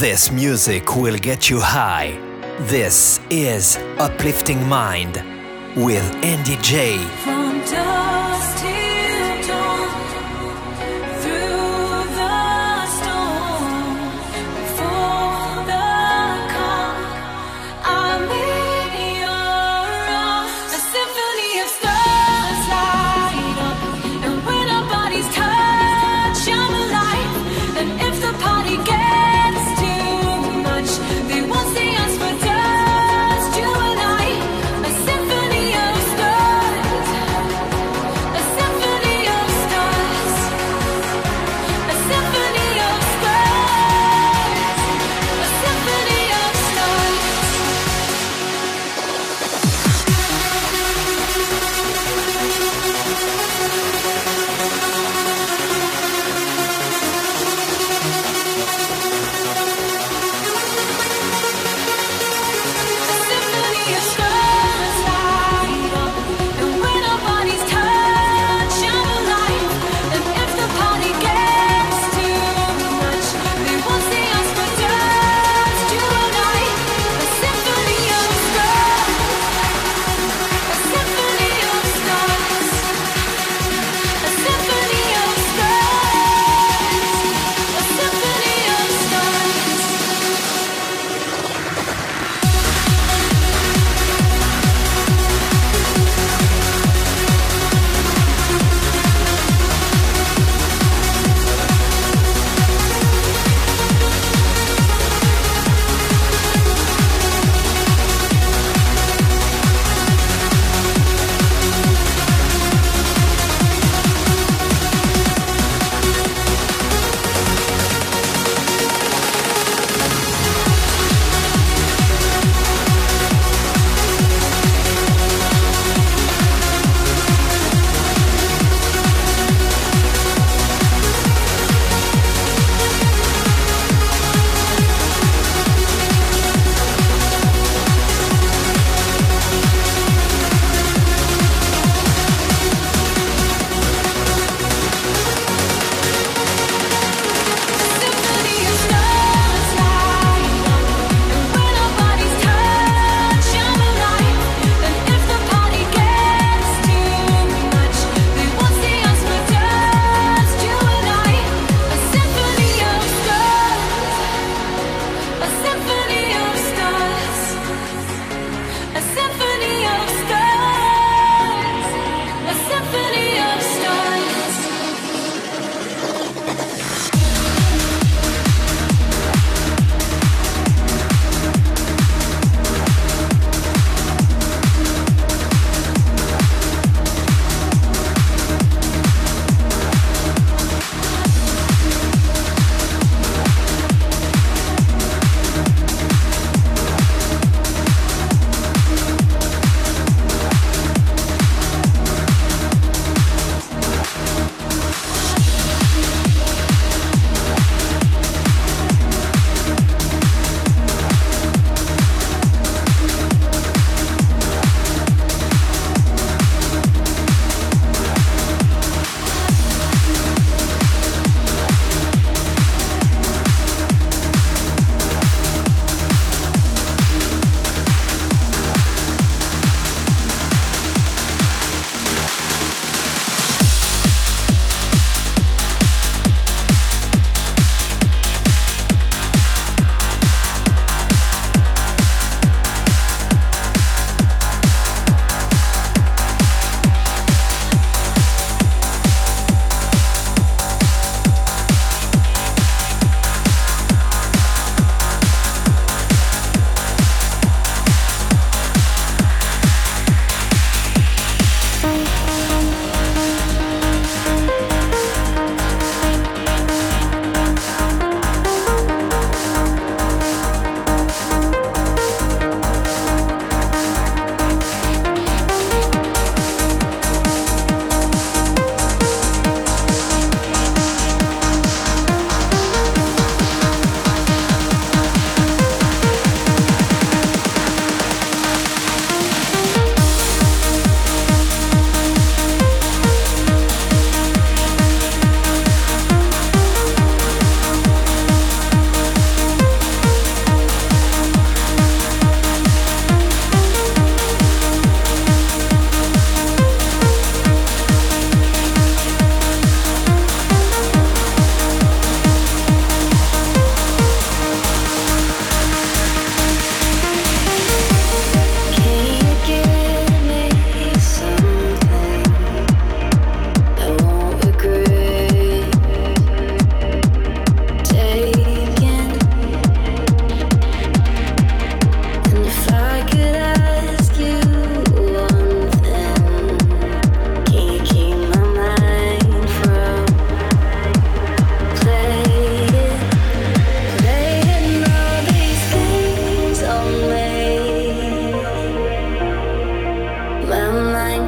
This music will get you high. This is Uplifting Mind with Andy J.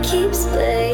keeps playing.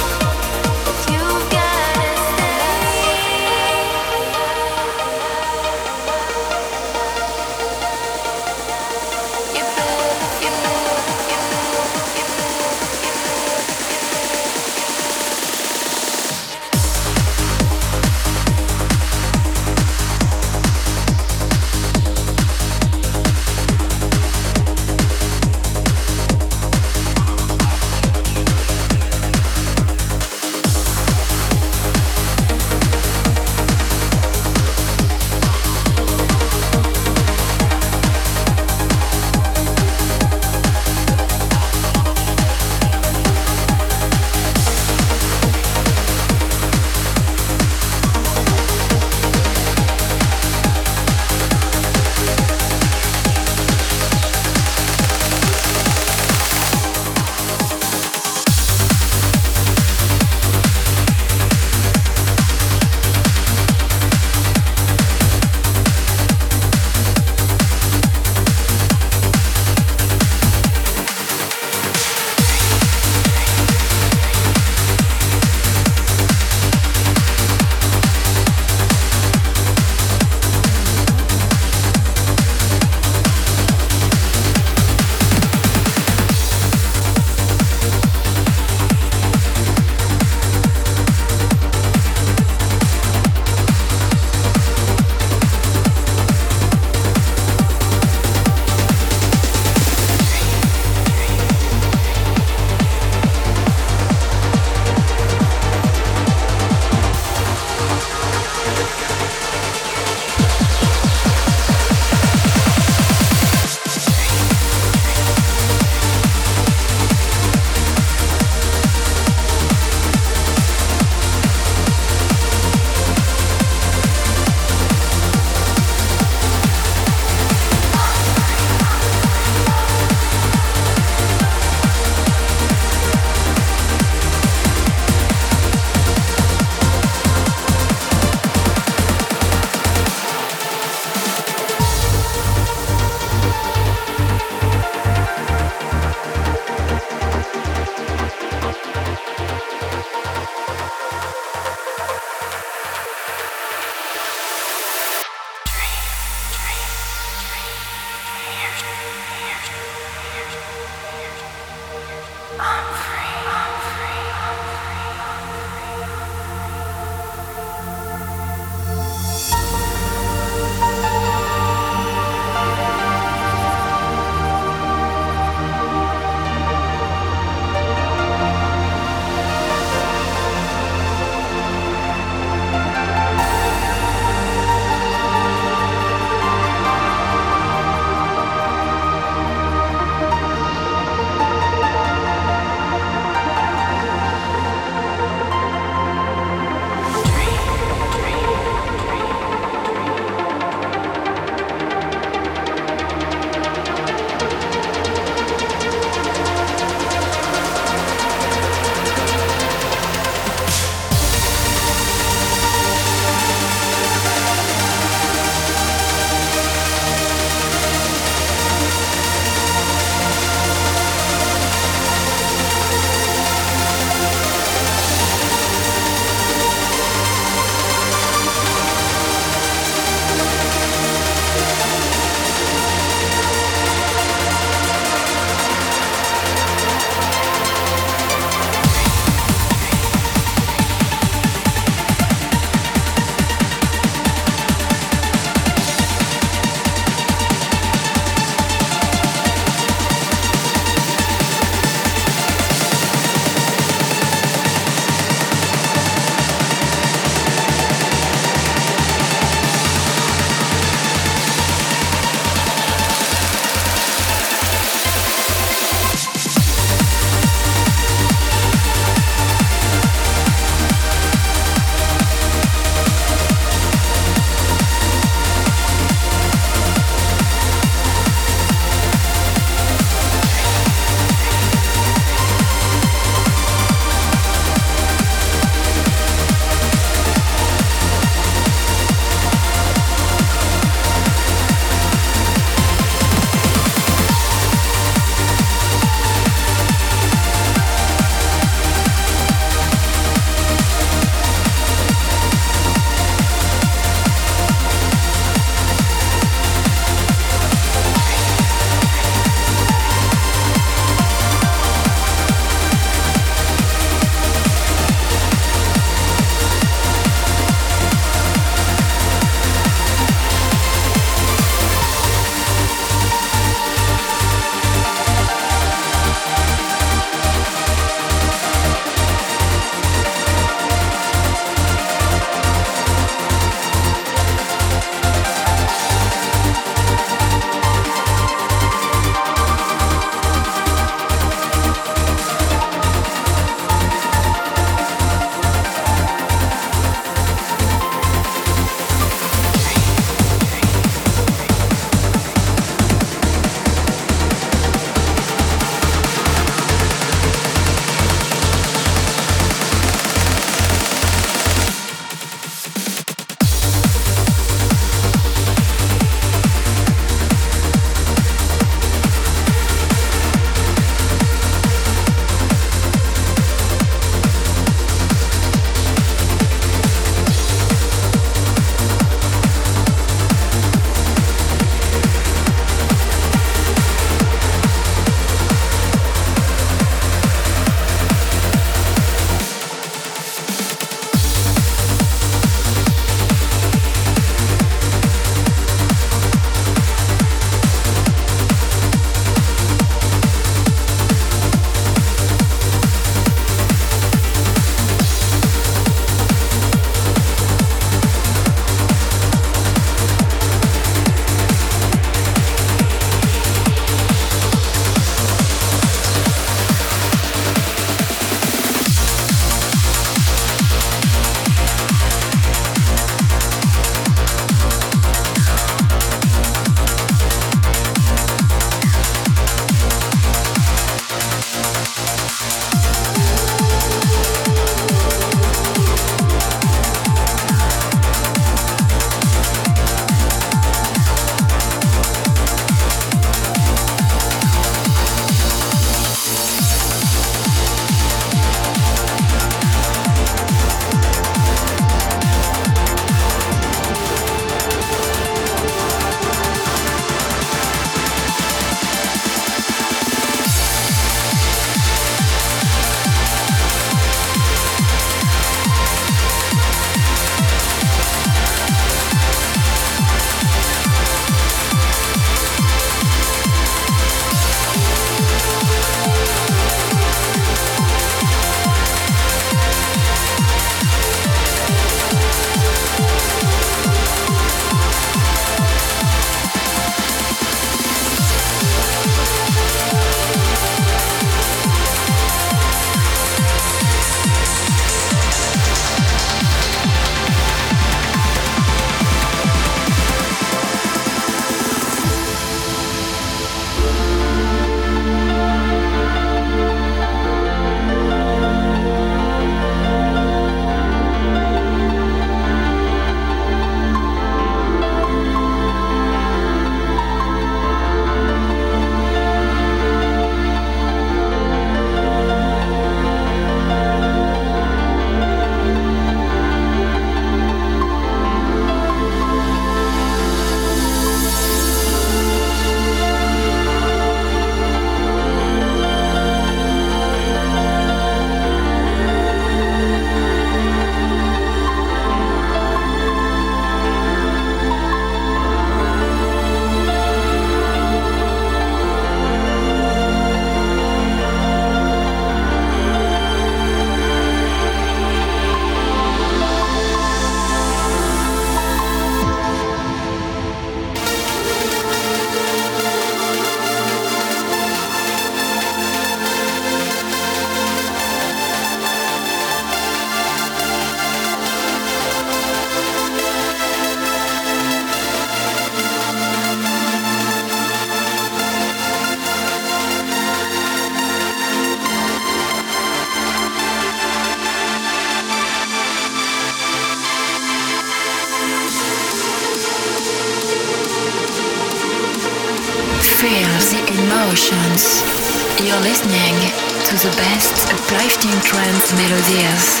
Melodies.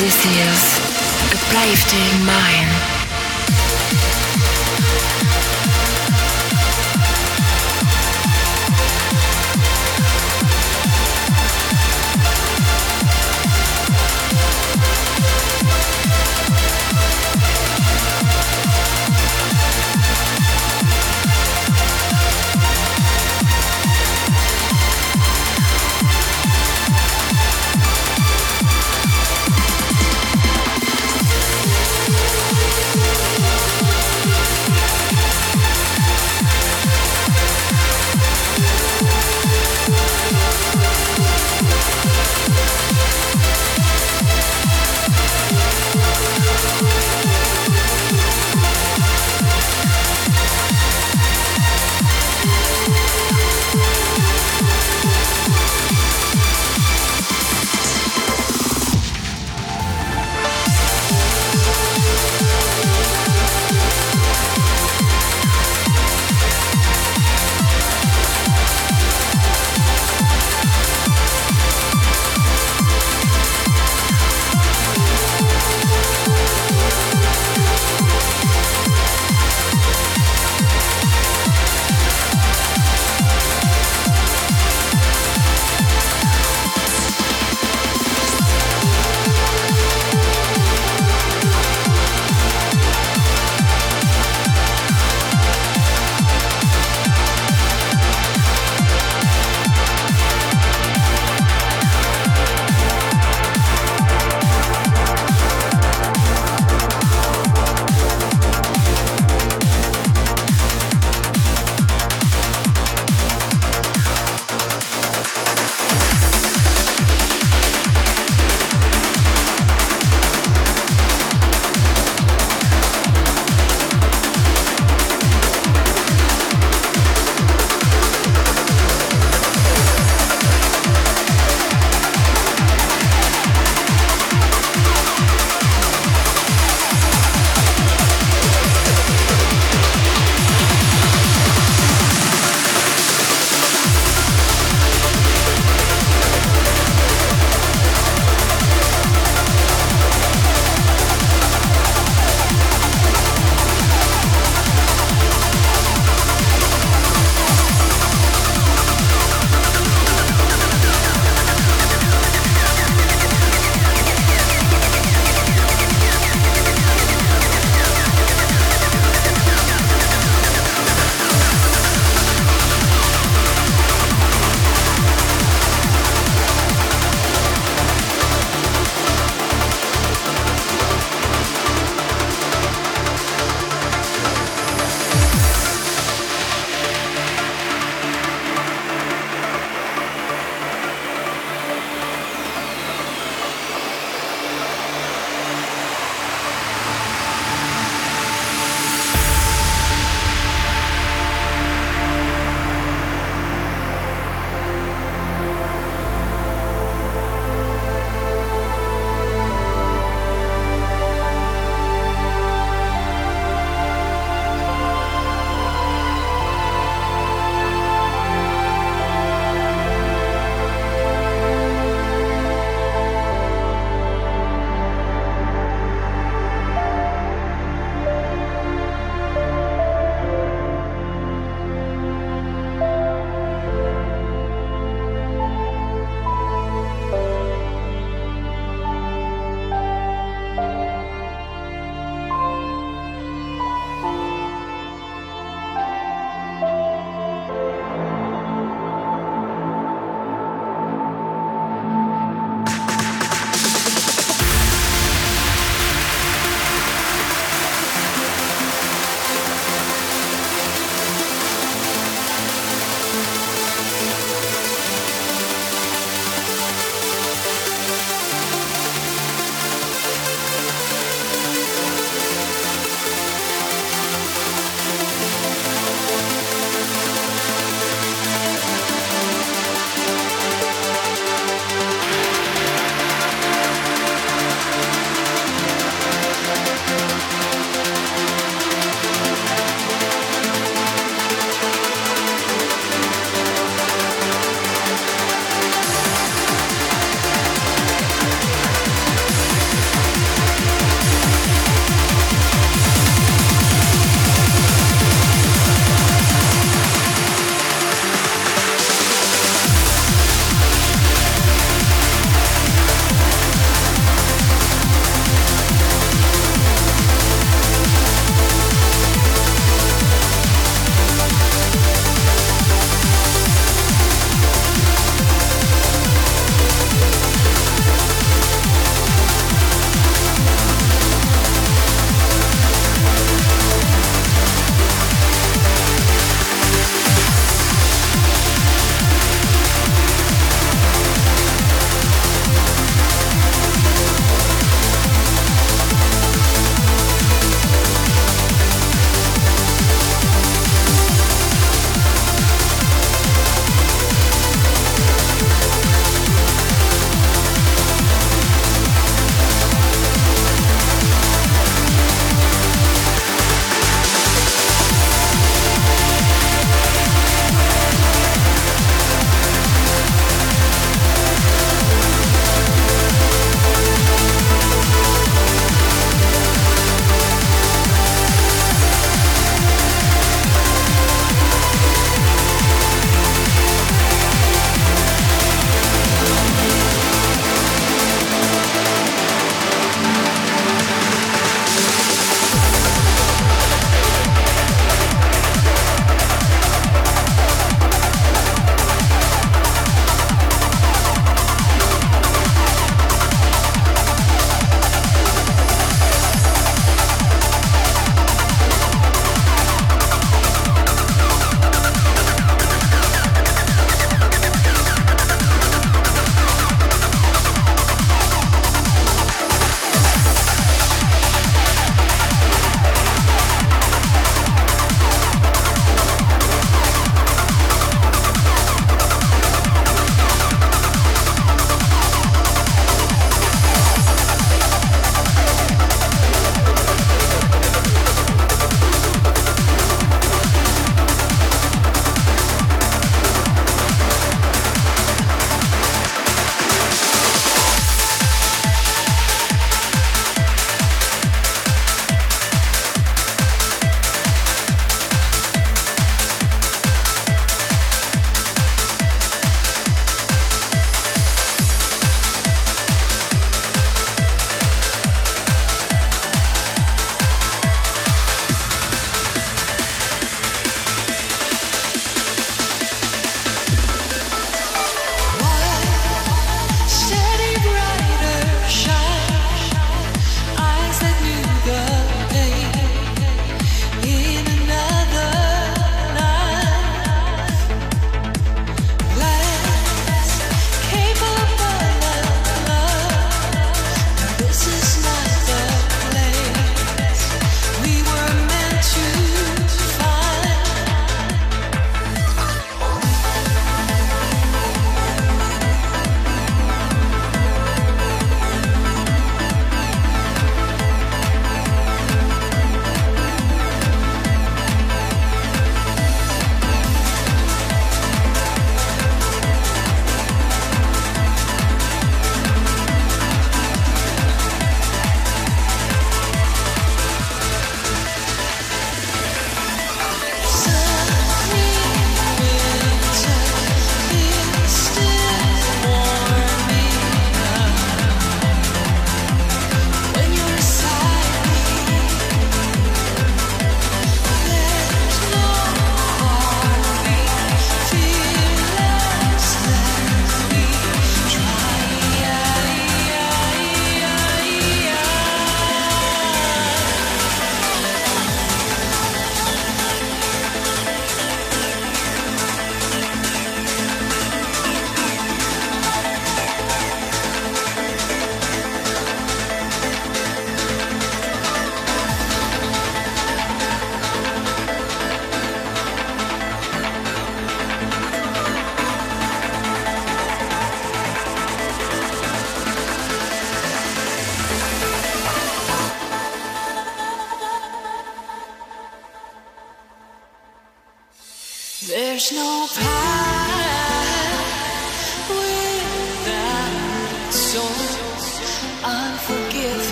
This is Uplifting Mind.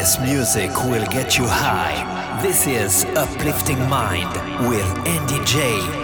This music will get you high. This is Uplifting Mind with Andy J.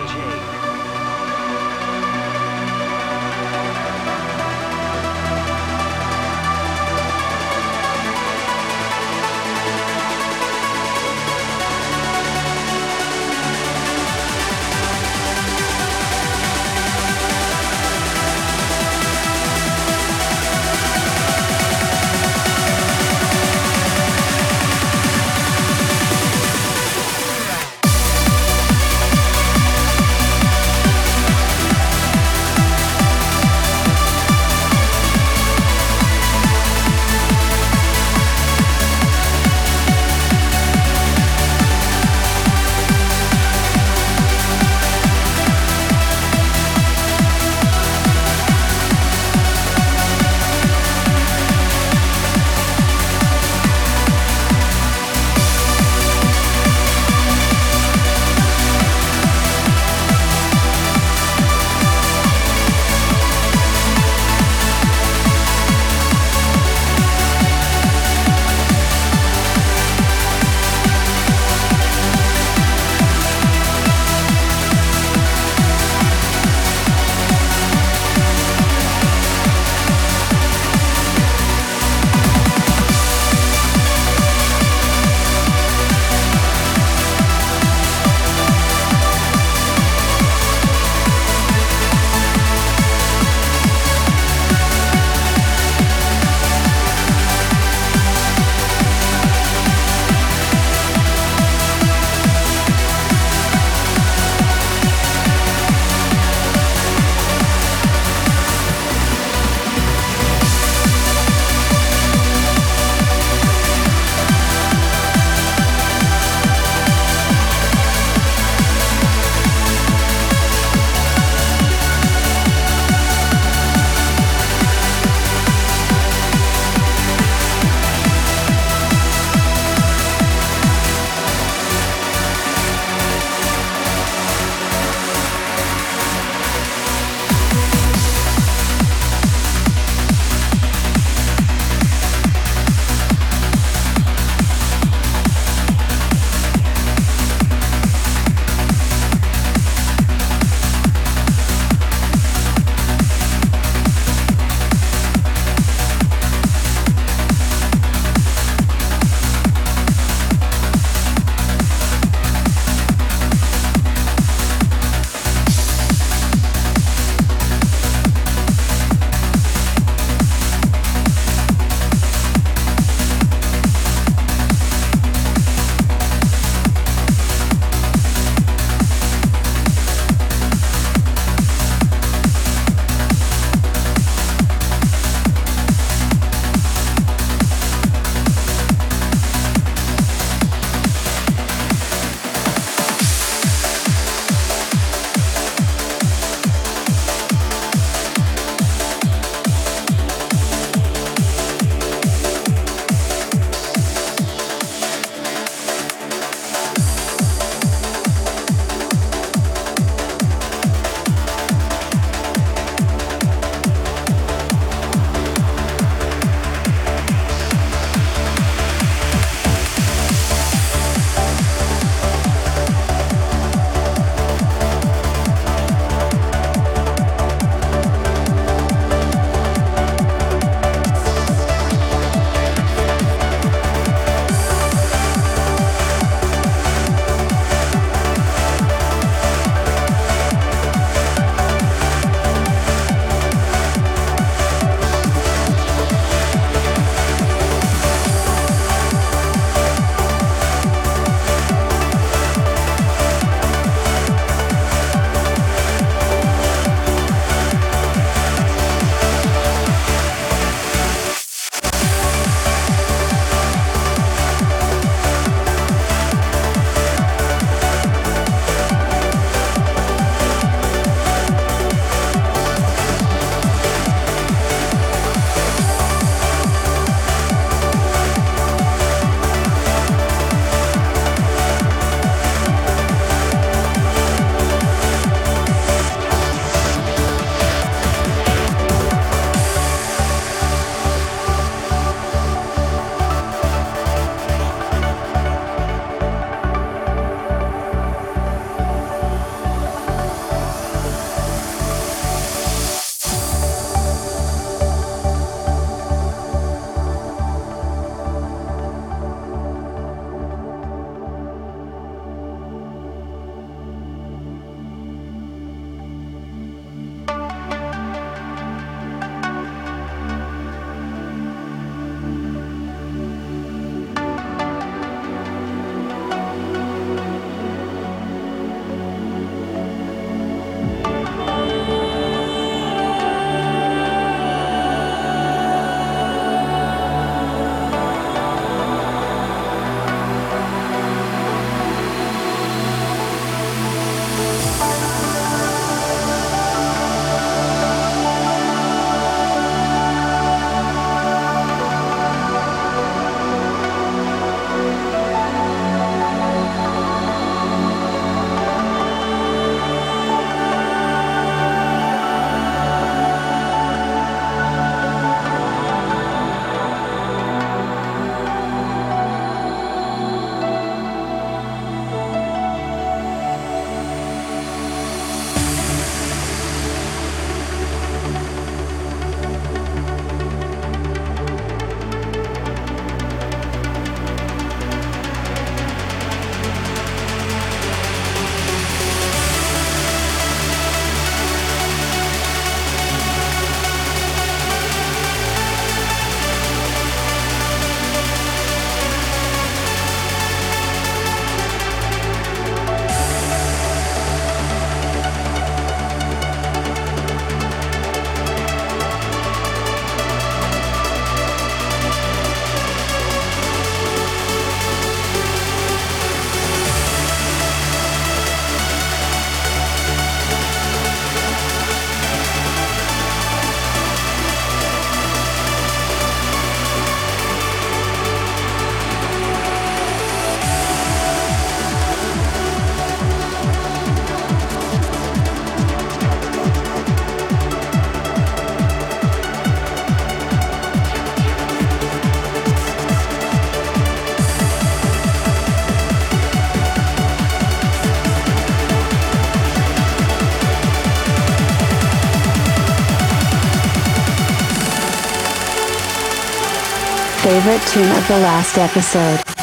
tune of the last episode.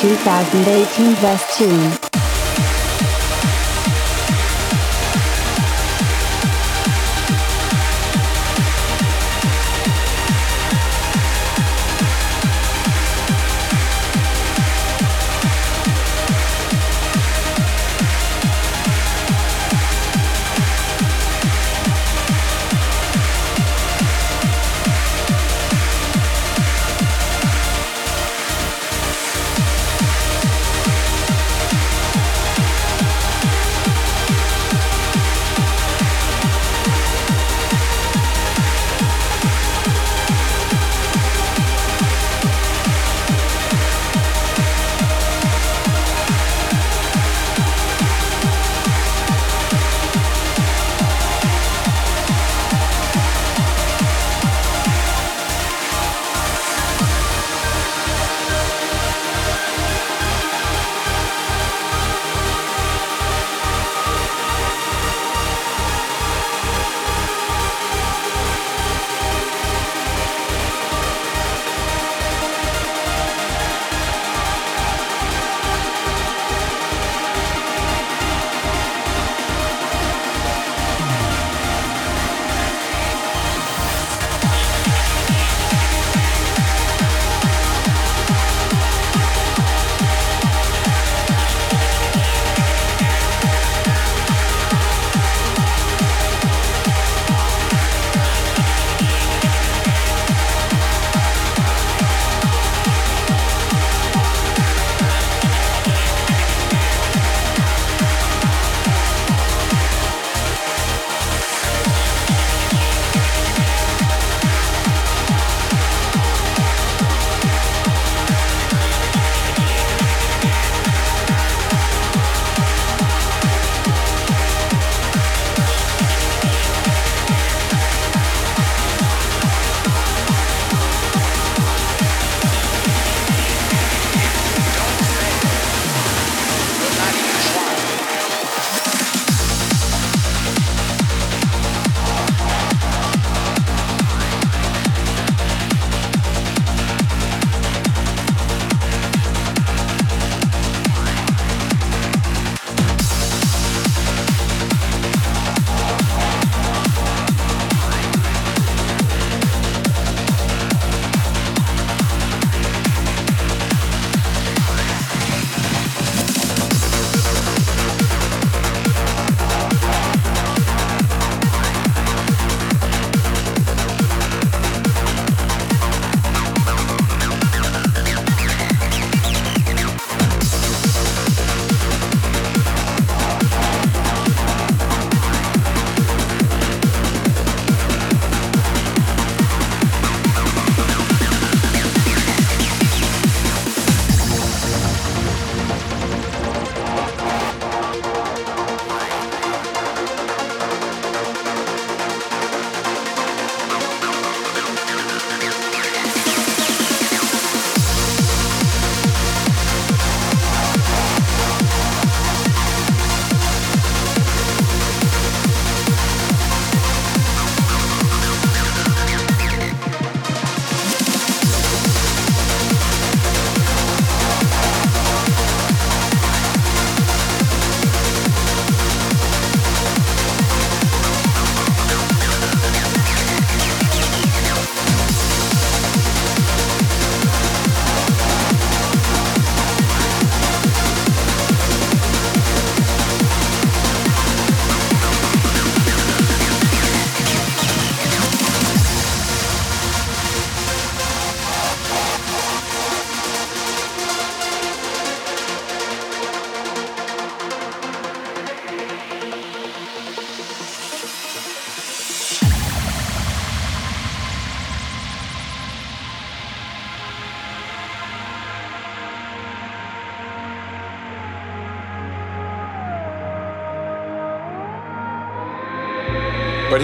2018 Best Tune.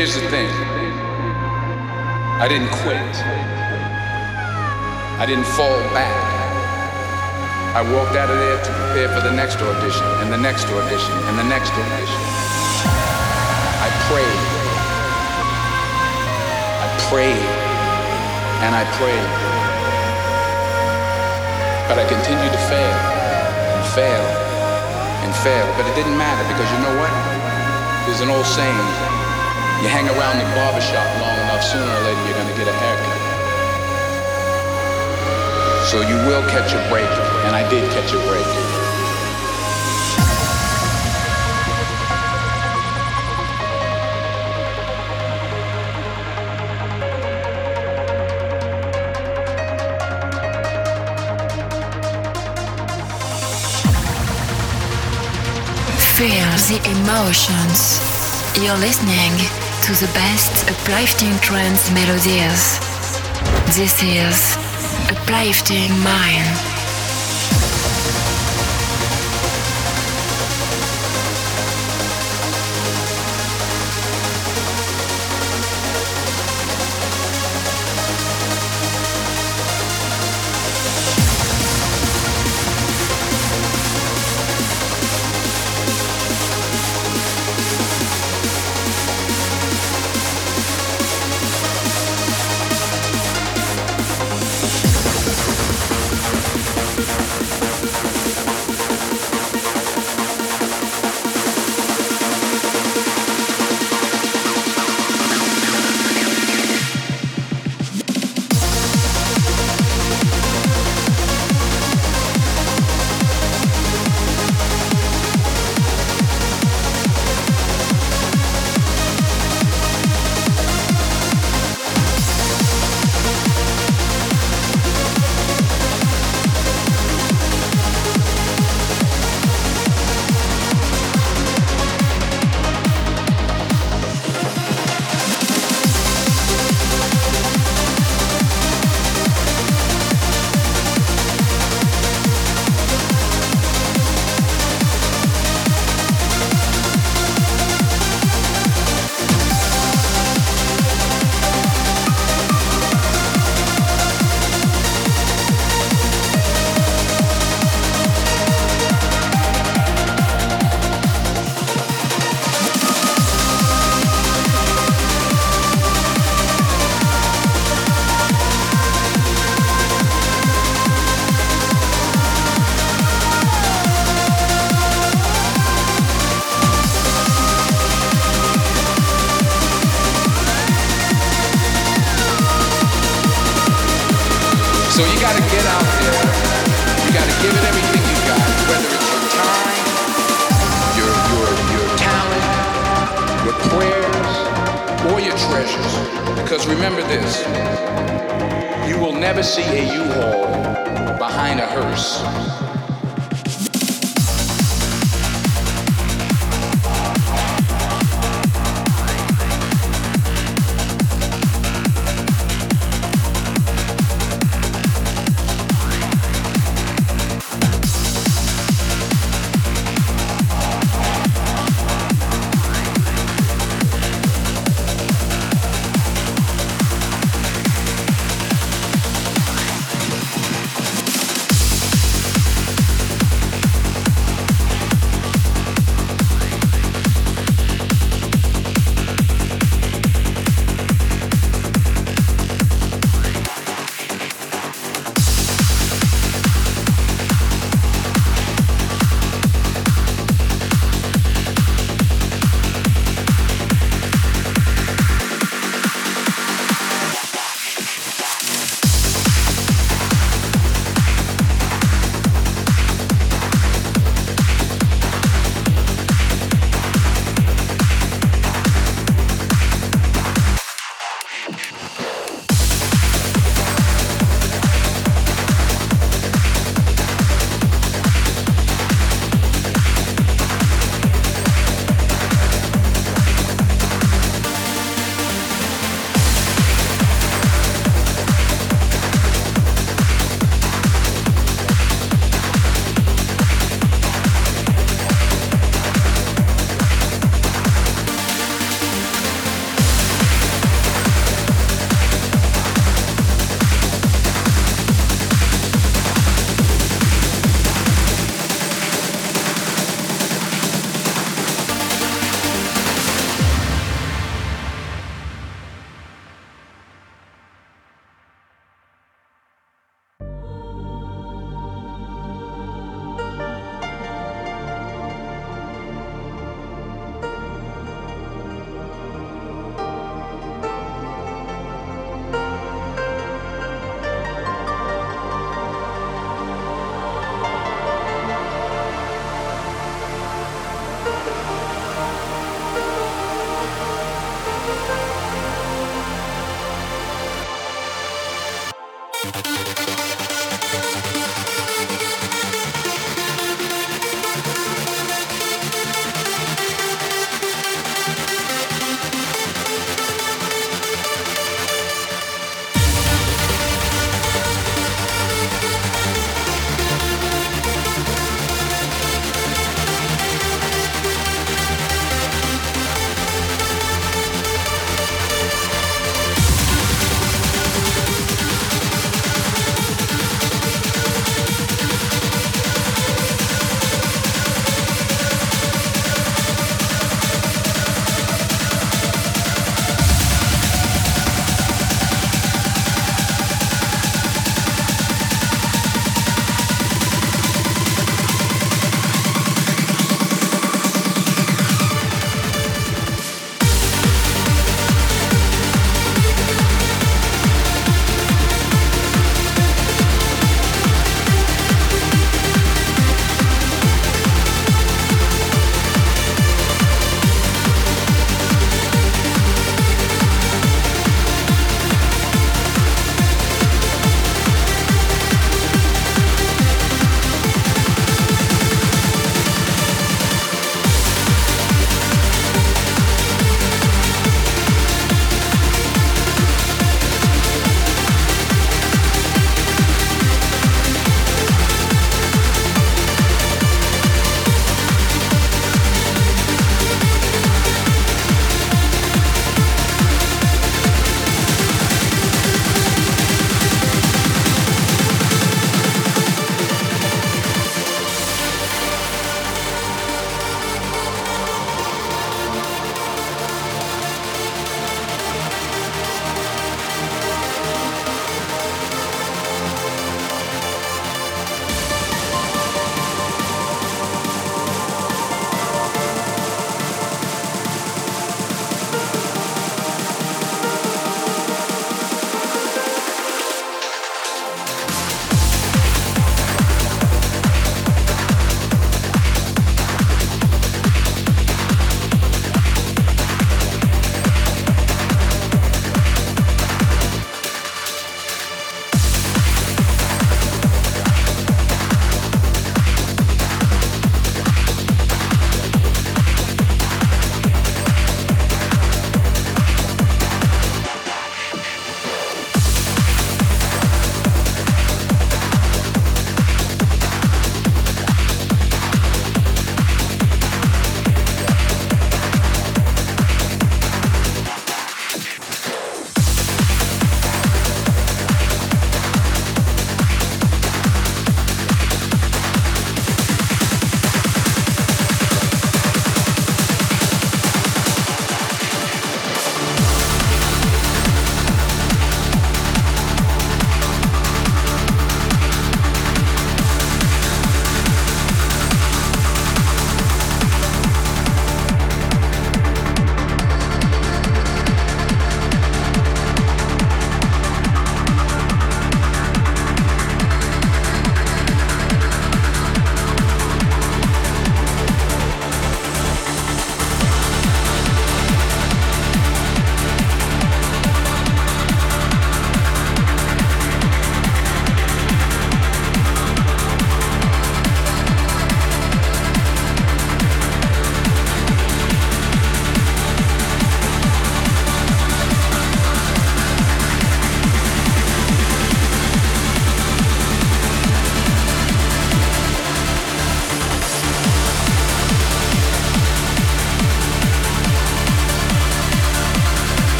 Here's the thing I didn't quit, I didn't fall back. I walked out of there to prepare for the next audition, and the next audition, and the next audition. I prayed. I prayed. And I prayed. But I continued to fail and fail and fail. But it didn't matter because you know what? There's an old saying. You hang around the barbershop long enough, sooner or later you're gonna get a haircut. So you will catch a break, and I did catch a break. Feel the emotions. You're listening to the best uplifting trance melodies. This is Uplifting Mind.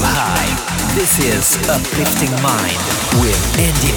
High. This is Uplifting Mind with Andy